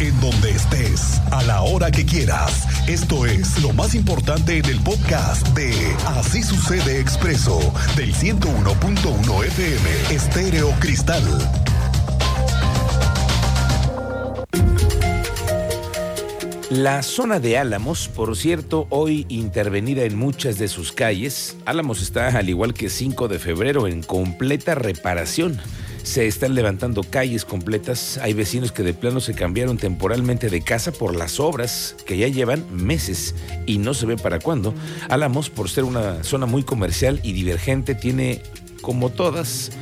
en donde estés, a la hora que quieras. Esto es lo más importante en el podcast de Así sucede expreso del 101.1 FM Estéreo Cristal. La zona de Álamos, por cierto, hoy intervenida en muchas de sus calles, Álamos está, al igual que 5 de febrero, en completa reparación. Se están levantando calles completas. Hay vecinos que de plano se cambiaron temporalmente de casa por las obras que ya llevan meses y no se ve para cuándo. Álamos, por ser una zona muy comercial y divergente, tiene, como todas,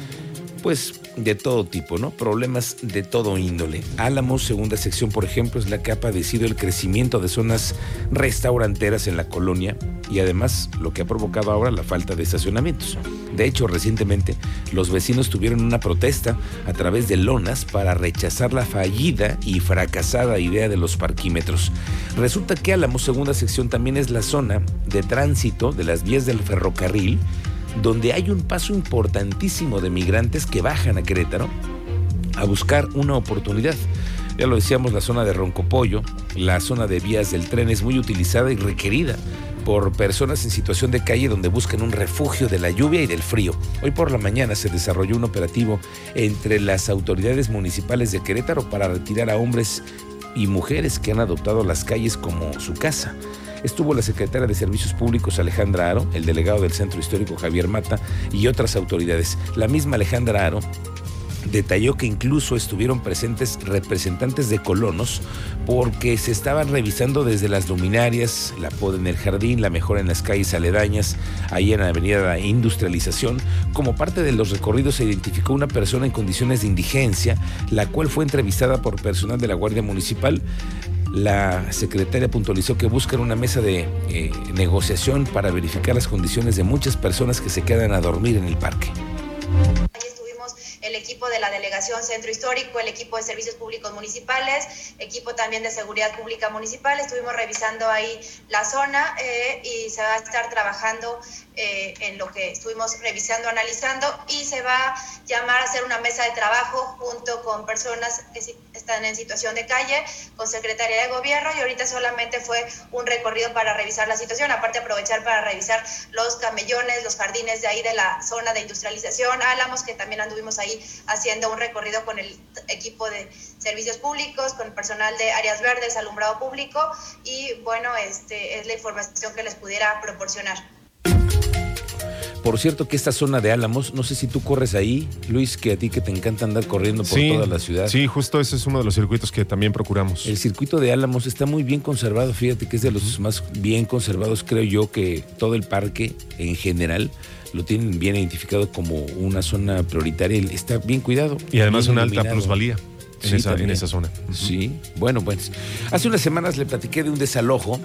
pues de todo tipo, ¿no? Problemas de todo índole. Álamos, segunda sección, por ejemplo, es la que ha padecido el crecimiento de zonas restauranteras en la colonia y además lo que ha provocado ahora la falta de estacionamientos. De hecho, recientemente los vecinos tuvieron una protesta a través de lonas para rechazar la fallida y fracasada idea de los parquímetros. Resulta que Álamos, segunda sección, también es la zona de tránsito de las vías del ferrocarril donde hay un paso importantísimo de migrantes que bajan a Querétaro a buscar una oportunidad. Ya lo decíamos, la zona de Roncopollo, la zona de vías del tren es muy utilizada y requerida por personas en situación de calle donde buscan un refugio de la lluvia y del frío. Hoy por la mañana se desarrolló un operativo entre las autoridades municipales de Querétaro para retirar a hombres y mujeres que han adoptado las calles como su casa estuvo la secretaria de Servicios Públicos Alejandra Aro, el delegado del Centro Histórico Javier Mata y otras autoridades. La misma Alejandra Aro detalló que incluso estuvieron presentes representantes de colonos porque se estaban revisando desde las luminarias, la poda en el jardín, la mejora en las calles aledañas, ahí en la avenida Industrialización. Como parte de los recorridos se identificó una persona en condiciones de indigencia, la cual fue entrevistada por personal de la Guardia Municipal. La secretaria puntualizó que buscan una mesa de eh, negociación para verificar las condiciones de muchas personas que se quedan a dormir en el parque el equipo de la Delegación Centro Histórico, el equipo de Servicios Públicos Municipales, equipo también de Seguridad Pública Municipal. Estuvimos revisando ahí la zona eh, y se va a estar trabajando eh, en lo que estuvimos revisando, analizando y se va a llamar a hacer una mesa de trabajo junto con personas que están en situación de calle, con Secretaría de Gobierno y ahorita solamente fue un recorrido para revisar la situación, aparte aprovechar para revisar los camellones, los jardines de ahí de la zona de industrialización, Álamos, que también anduvimos ahí haciendo un recorrido con el equipo de servicios públicos, con el personal de áreas verdes, alumbrado público y bueno, este es la información que les pudiera proporcionar. Por cierto que esta zona de Álamos, no sé si tú corres ahí, Luis, que a ti que te encanta andar corriendo por toda la ciudad. Sí, justo ese es uno de los circuitos que también procuramos. El circuito de Álamos está muy bien conservado, fíjate que es de los más bien conservados, creo yo, que todo el parque en general lo tienen bien identificado como una zona prioritaria, está bien cuidado. Y además una alta plusvalía. En, esa, en, esa, zona. Sí, bueno, pues hace unas semanas le platiqué de un desalojo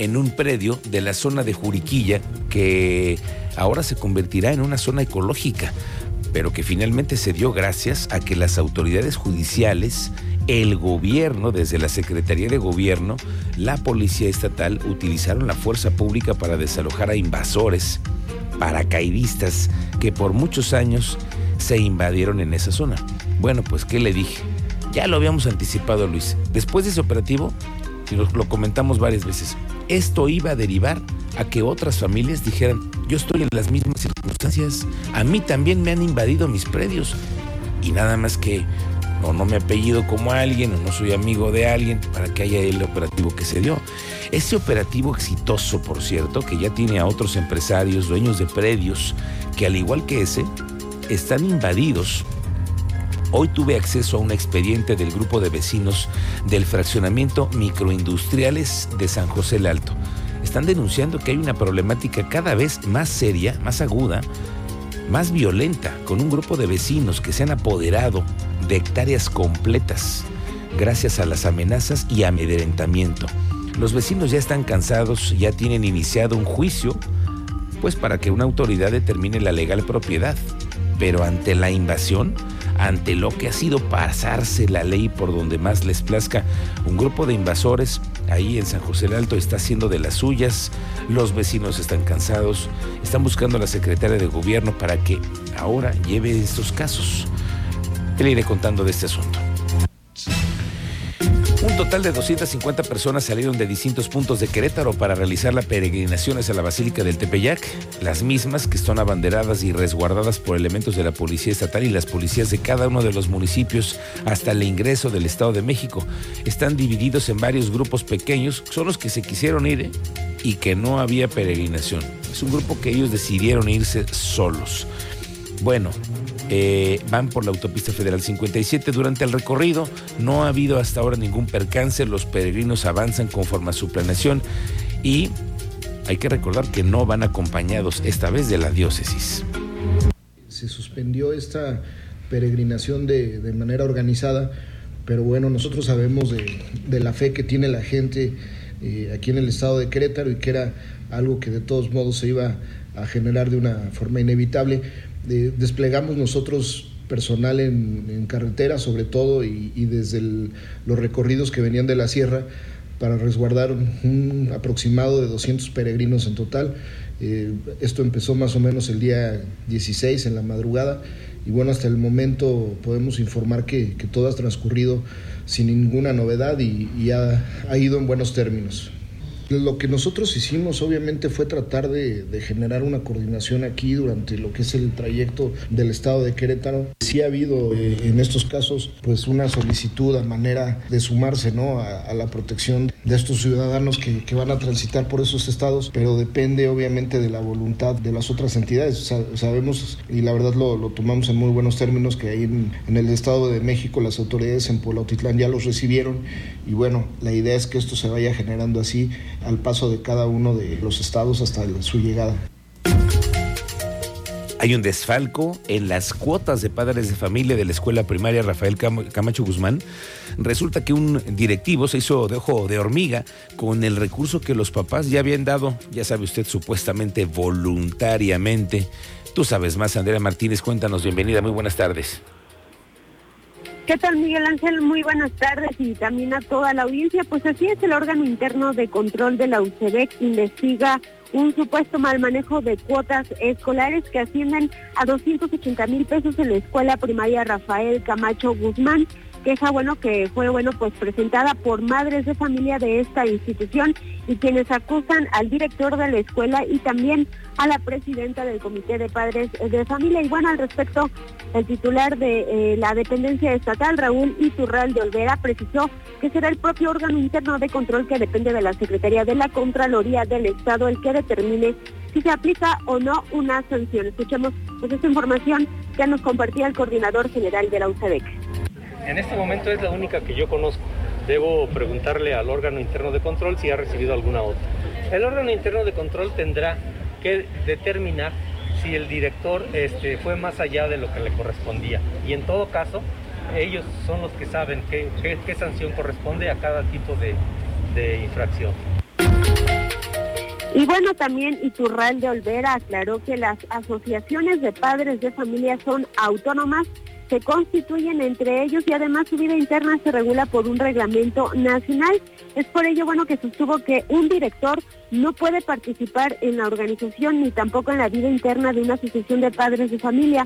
en un predio de la zona de Juriquilla que ahora se convertirá en una zona ecológica, pero que finalmente se dio gracias a que las autoridades judiciales, el gobierno, desde la Secretaría de Gobierno, la Policía Estatal utilizaron la fuerza pública para desalojar a invasores, paracaidistas que por muchos años se invadieron en esa zona. Bueno, pues, ¿qué le dije? Ya lo habíamos anticipado, Luis. Después de ese operativo, y lo, lo comentamos varias veces, esto iba a derivar a que otras familias dijeran, yo estoy en las mismas circunstancias, a mí también me han invadido mis predios y nada más que o no me apellido como alguien o no soy amigo de alguien para que haya el operativo que se dio. Ese operativo exitoso, por cierto, que ya tiene a otros empresarios, dueños de predios, que al igual que ese, están invadidos Hoy tuve acceso a un expediente del grupo de vecinos del fraccionamiento microindustriales de San José el Alto. Están denunciando que hay una problemática cada vez más seria, más aguda, más violenta, con un grupo de vecinos que se han apoderado de hectáreas completas gracias a las amenazas y amedrentamiento. Los vecinos ya están cansados, ya tienen iniciado un juicio, pues para que una autoridad determine la legal propiedad. Pero ante la invasión, ante lo que ha sido pasarse la ley por donde más les plazca. Un grupo de invasores ahí en San José del Alto está haciendo de las suyas, los vecinos están cansados, están buscando a la secretaria de gobierno para que ahora lleve estos casos. Te le iré contando de este asunto. Total de 250 personas salieron de distintos puntos de Querétaro para realizar la peregrinación hacia la Basílica del Tepeyac, las mismas que son abanderadas y resguardadas por elementos de la Policía Estatal y las policías de cada uno de los municipios hasta el ingreso del Estado de México. Están divididos en varios grupos pequeños, son los que se quisieron ir ¿eh? y que no había peregrinación. Es un grupo que ellos decidieron irse solos. Bueno, eh, van por la autopista federal 57 durante el recorrido. No ha habido hasta ahora ningún percance. Los peregrinos avanzan conforme a su planeación y hay que recordar que no van acompañados esta vez de la diócesis. Se suspendió esta peregrinación de, manera organizada, pero bueno, nosotros sabemos de, la fe que tiene la gente eh, aquí en el estado de Querétaro y que era algo que de todos modos se iba a generar de una forma inevitable desplegamos nosotros personal en, carretera sobre todo y, desde los recorridos que venían de la sierra para resguardar un, aproximado de 200 peregrinos en total. Eh, esto empezó más o menos el día 16 en la madrugada y bueno, hasta el momento podemos informar que, todo ha transcurrido sin ninguna novedad y, ha ido en buenos términos. Lo que nosotros hicimos obviamente fue tratar de, generar una coordinación aquí durante lo que es el trayecto del estado de Querétaro. Sí ha habido eh, en estos casos pues una solicitud a manera de sumarse ¿no? a, la protección de estos ciudadanos que, van a transitar por esos estados, pero depende obviamente de la voluntad de las otras entidades. sabemos y la verdad lo, tomamos en muy buenos términos que ahí en, en el estado de México las autoridades en Polotitlán ya los recibieron y bueno, la idea es que esto se vaya generando así al paso de cada uno de los estados hasta su llegada. Hay un desfalco en las cuotas de padres de familia de la escuela primaria Rafael Camacho Guzmán. Resulta que un directivo se hizo de ojo de hormiga con el recurso que los papás ya habían dado, ya sabe usted, supuestamente voluntariamente. Tú sabes más, Andrea Martínez, cuéntanos, bienvenida, muy buenas tardes. ¿Qué tal, Miguel Ángel? Muy buenas tardes y también a toda la audiencia. Pues así es, el órgano interno de control de la UCEBEC investiga un supuesto mal manejo de cuotas escolares que ascienden a 280 mil pesos en la escuela primaria Rafael Camacho Guzmán queja bueno que fue bueno pues presentada por madres de familia de esta institución y quienes acusan al director de la escuela y también a la presidenta del comité de padres de familia y bueno al respecto el titular de eh, la dependencia estatal Raúl Iturral de Olvera precisó que será el propio órgano interno de control que depende de la Secretaría de la Contraloría del Estado el que determine si se aplica o no una sanción. Escuchemos pues esta información que nos compartía el coordinador general de la UCEDEC. En este momento es la única que yo conozco. Debo preguntarle al órgano interno de control si ha recibido alguna otra. El órgano interno de control tendrá que determinar si el director este, fue más allá de lo que le correspondía. Y en todo caso, ellos son los que saben qué, sanción corresponde a cada tipo de, de infracción. Y bueno, también Iturral de Olvera aclaró que las asociaciones de padres de familia son autónomas se constituyen entre ellos y además su vida interna se regula por un reglamento nacional. Es por ello bueno que sostuvo que un director no puede participar en la organización ni tampoco en la vida interna de una asociación de padres de familia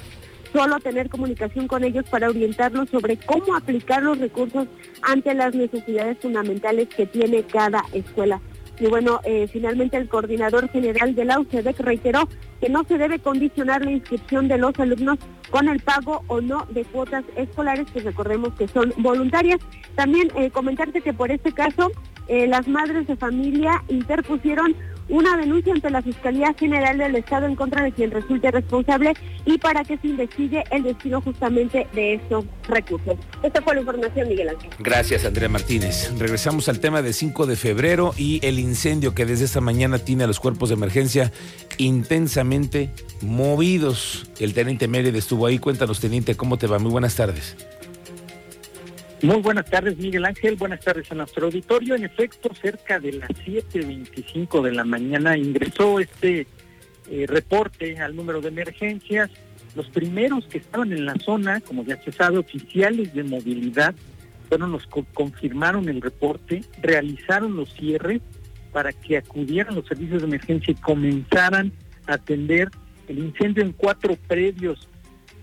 solo tener comunicación con ellos para orientarlos sobre cómo aplicar los recursos ante las necesidades fundamentales que tiene cada escuela. Y bueno, eh, finalmente el coordinador general de la UCEDEC reiteró que no se debe condicionar la inscripción de los alumnos con el pago o no de cuotas escolares, que recordemos que son voluntarias. También eh, comentarte que por este caso eh, las madres de familia interpusieron una denuncia ante la Fiscalía General del Estado en contra de quien resulte responsable y para que se investigue el destino justamente de estos recursos. Esta fue la información, Miguel Ángel. Gracias, Andrea Martínez. Regresamos al tema de 5 de febrero y el incendio que desde esta mañana tiene a los cuerpos de emergencia intensamente movidos. El teniente Mérida estuvo ahí. Cuéntanos, teniente, ¿cómo te va? Muy buenas tardes. Muy buenas tardes, Miguel Ángel. Buenas tardes a nuestro auditorio. En efecto, cerca de las 7.25 de la mañana ingresó este eh, reporte al número de emergencias. Los primeros que estaban en la zona, como ya se sabe, oficiales de movilidad, fueron los que confirmaron el reporte, realizaron los cierres para que acudieran los servicios de emergencia y comenzaran a atender el incendio en cuatro predios.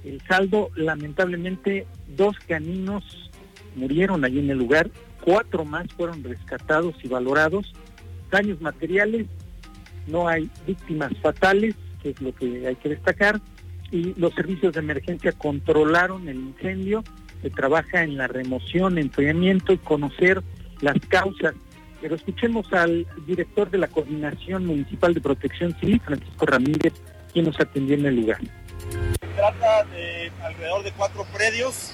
El saldo, lamentablemente, dos caninos murieron allí en el lugar cuatro más fueron rescatados y valorados. Daños materiales, no hay víctimas fatales, que es lo que hay que destacar, y los servicios de emergencia controlaron el incendio, se trabaja en la remoción, enfriamiento y conocer las causas. Pero escuchemos al director de la Coordinación Municipal de Protección Civil, Francisco Ramírez, quien nos atendió en el lugar. Se trata de alrededor de cuatro predios,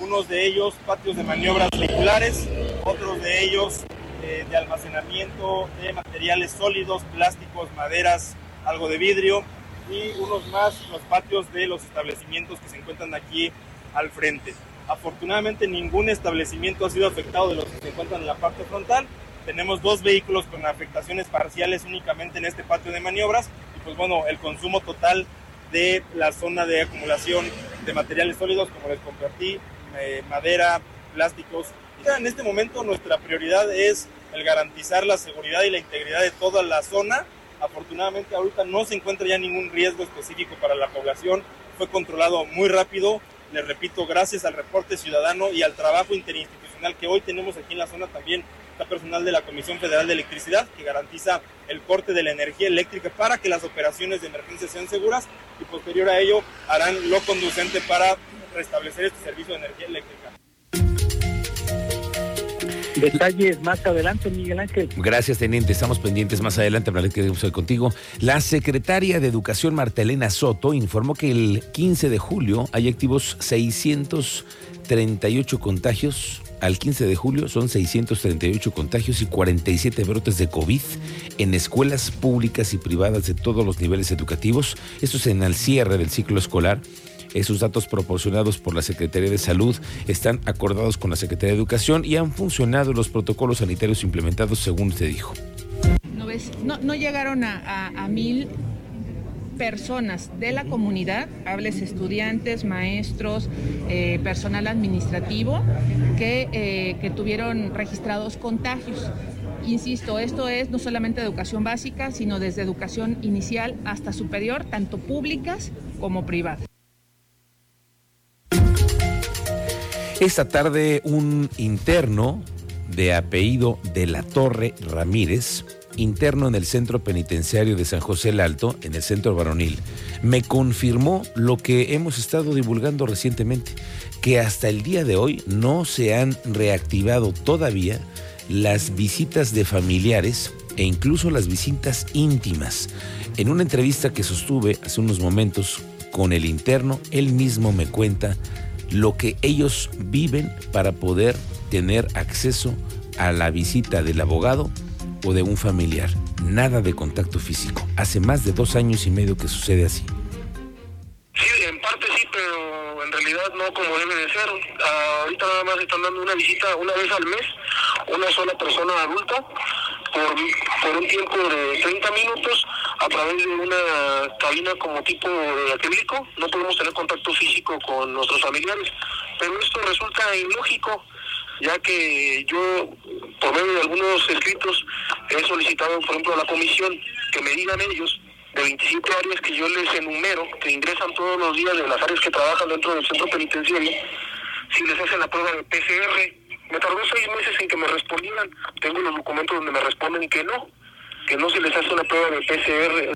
unos de ellos patios de maniobras vehiculares, otros de ellos eh, de almacenamiento de materiales sólidos, plásticos, maderas, algo de vidrio y unos más los patios de los establecimientos que se encuentran aquí al frente. Afortunadamente ningún establecimiento ha sido afectado de los que se encuentran en la parte frontal. Tenemos dos vehículos con afectaciones parciales únicamente en este patio de maniobras y pues bueno, el consumo total de la zona de acumulación de materiales sólidos, como les compartí, eh, madera, plásticos. En este momento nuestra prioridad es el garantizar la seguridad y la integridad de toda la zona. Afortunadamente ahorita no se encuentra ya ningún riesgo específico para la población. Fue controlado muy rápido. Les repito, gracias al reporte ciudadano y al trabajo interinstitucional que hoy tenemos aquí en la zona también está personal de la Comisión Federal de Electricidad que garantiza el corte de la energía eléctrica para que las operaciones de emergencia sean seguras y posterior a ello harán lo conducente para restablecer este servicio de energía eléctrica. Detalles más adelante, Miguel Ángel. Gracias, teniente. Estamos pendientes más adelante para que queremos contigo. La secretaria de Educación, Martelena Soto, informó que el 15 de julio hay activos 638 contagios al 15 de julio son 638 contagios y 47 brotes de COVID en escuelas públicas y privadas de todos los niveles educativos. Esto es en el cierre del ciclo escolar. Esos datos proporcionados por la Secretaría de Salud están acordados con la Secretaría de Educación y han funcionado los protocolos sanitarios implementados según se dijo. No, llegaron a mil personas de la comunidad, hables estudiantes, maestros, eh, personal administrativo, que, eh, que tuvieron registrados contagios. Insisto, esto es no solamente educación básica, sino desde educación inicial hasta superior, tanto públicas como privadas. Esta tarde un interno de apellido de la Torre Ramírez interno en el centro penitenciario de San José el Alto, en el centro varonil, me confirmó lo que hemos estado divulgando recientemente, que hasta el día de hoy no se han reactivado todavía las visitas de familiares e incluso las visitas íntimas. En una entrevista que sostuve hace unos momentos con el interno, él mismo me cuenta lo que ellos viven para poder tener acceso a la visita del abogado o de un familiar. Nada de contacto físico. Hace más de dos años y medio que sucede así. Sí, en parte sí, pero en realidad no como debe de ser. ahorita nada más están dando una visita una vez al mes, una sola persona adulta, por, por un tiempo de 30 minutos a través de una cabina como tipo acrílico. No podemos tener contacto físico con nuestros familiares, pero esto resulta ilógico ya que yo, por medio de algunos escritos, he solicitado, por ejemplo, a la comisión que me digan ellos de 27 áreas que yo les enumero, que ingresan todos los días de las áreas que trabajan dentro del centro penitenciario, si les hacen la prueba de PCR. Me tardó seis meses en que me respondieran. Tengo los documentos donde me responden que no, que no se les hace una prueba de PCR.